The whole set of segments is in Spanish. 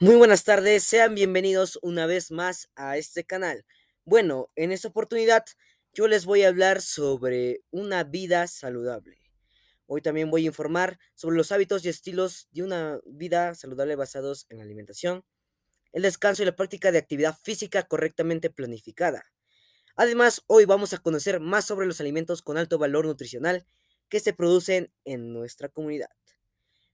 Muy buenas tardes, sean bienvenidos una vez más a este canal. Bueno, en esta oportunidad yo les voy a hablar sobre una vida saludable. Hoy también voy a informar sobre los hábitos y estilos de una vida saludable basados en la alimentación, el descanso y la práctica de actividad física correctamente planificada. Además, hoy vamos a conocer más sobre los alimentos con alto valor nutricional que se producen en nuestra comunidad.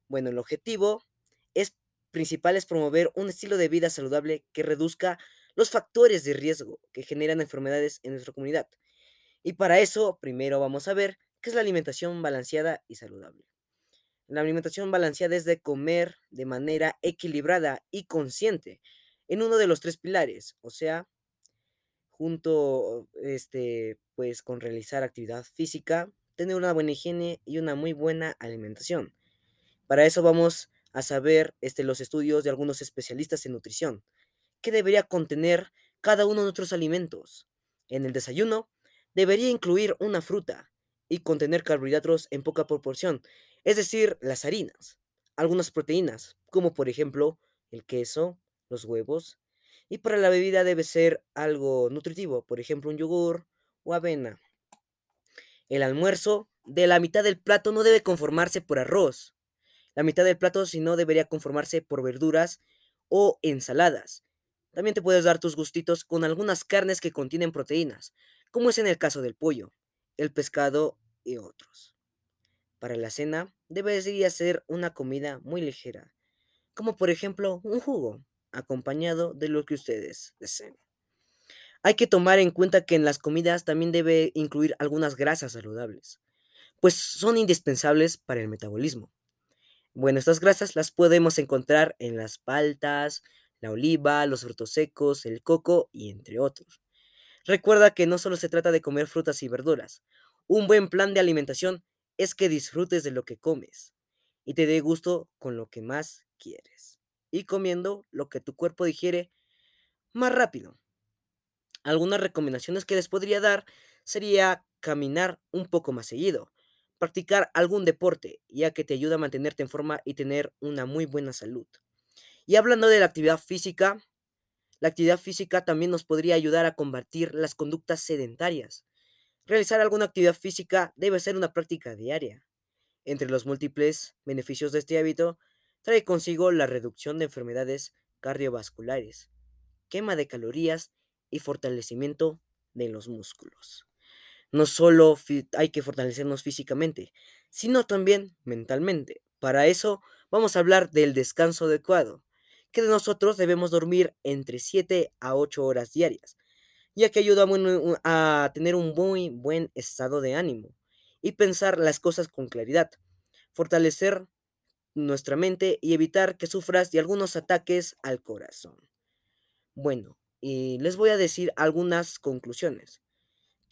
Bueno, el objetivo es principal es promover un estilo de vida saludable que reduzca los factores de riesgo que generan enfermedades en nuestra comunidad. Y para eso, primero vamos a ver qué es la alimentación balanceada y saludable. La alimentación balanceada es de comer de manera equilibrada y consciente en uno de los tres pilares, o sea, junto este pues con realizar actividad física, tener una buena higiene y una muy buena alimentación. Para eso vamos a saber este, los estudios de algunos especialistas en nutrición. ¿Qué debería contener cada uno de nuestros alimentos? En el desayuno, debería incluir una fruta y contener carbohidratos en poca proporción, es decir, las harinas, algunas proteínas, como por ejemplo el queso, los huevos, y para la bebida debe ser algo nutritivo, por ejemplo un yogur o avena. El almuerzo de la mitad del plato no debe conformarse por arroz, la mitad del plato, si no, debería conformarse por verduras o ensaladas. También te puedes dar tus gustitos con algunas carnes que contienen proteínas, como es en el caso del pollo, el pescado y otros. Para la cena, debería ser una comida muy ligera, como por ejemplo un jugo, acompañado de lo que ustedes deseen. Hay que tomar en cuenta que en las comidas también debe incluir algunas grasas saludables, pues son indispensables para el metabolismo. Bueno, estas grasas las podemos encontrar en las paltas, la oliva, los frutos secos, el coco y entre otros. Recuerda que no solo se trata de comer frutas y verduras. Un buen plan de alimentación es que disfrutes de lo que comes y te dé gusto con lo que más quieres. Y comiendo lo que tu cuerpo digiere más rápido. Algunas recomendaciones que les podría dar sería caminar un poco más seguido, practicar algún deporte, ya que te ayuda a mantenerte en forma y tener una muy buena salud. Y hablando de la actividad física, la actividad física también nos podría ayudar a combatir las conductas sedentarias. Realizar alguna actividad física debe ser una práctica diaria. Entre los múltiples beneficios de este hábito, trae consigo la reducción de enfermedades cardiovasculares, quema de calorías y fortalecimiento de los músculos no solo hay que fortalecernos físicamente, sino también mentalmente. Para eso vamos a hablar del descanso adecuado, que de nosotros debemos dormir entre 7 a 8 horas diarias, ya que ayuda a tener un muy buen estado de ánimo y pensar las cosas con claridad, fortalecer nuestra mente y evitar que sufras de algunos ataques al corazón. Bueno, y les voy a decir algunas conclusiones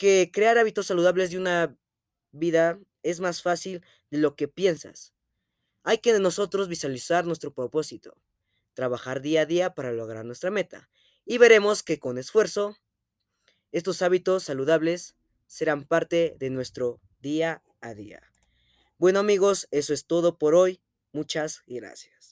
que crear hábitos saludables de una vida es más fácil de lo que piensas. Hay que de nosotros visualizar nuestro propósito, trabajar día a día para lograr nuestra meta y veremos que con esfuerzo estos hábitos saludables serán parte de nuestro día a día. Bueno amigos, eso es todo por hoy. Muchas gracias.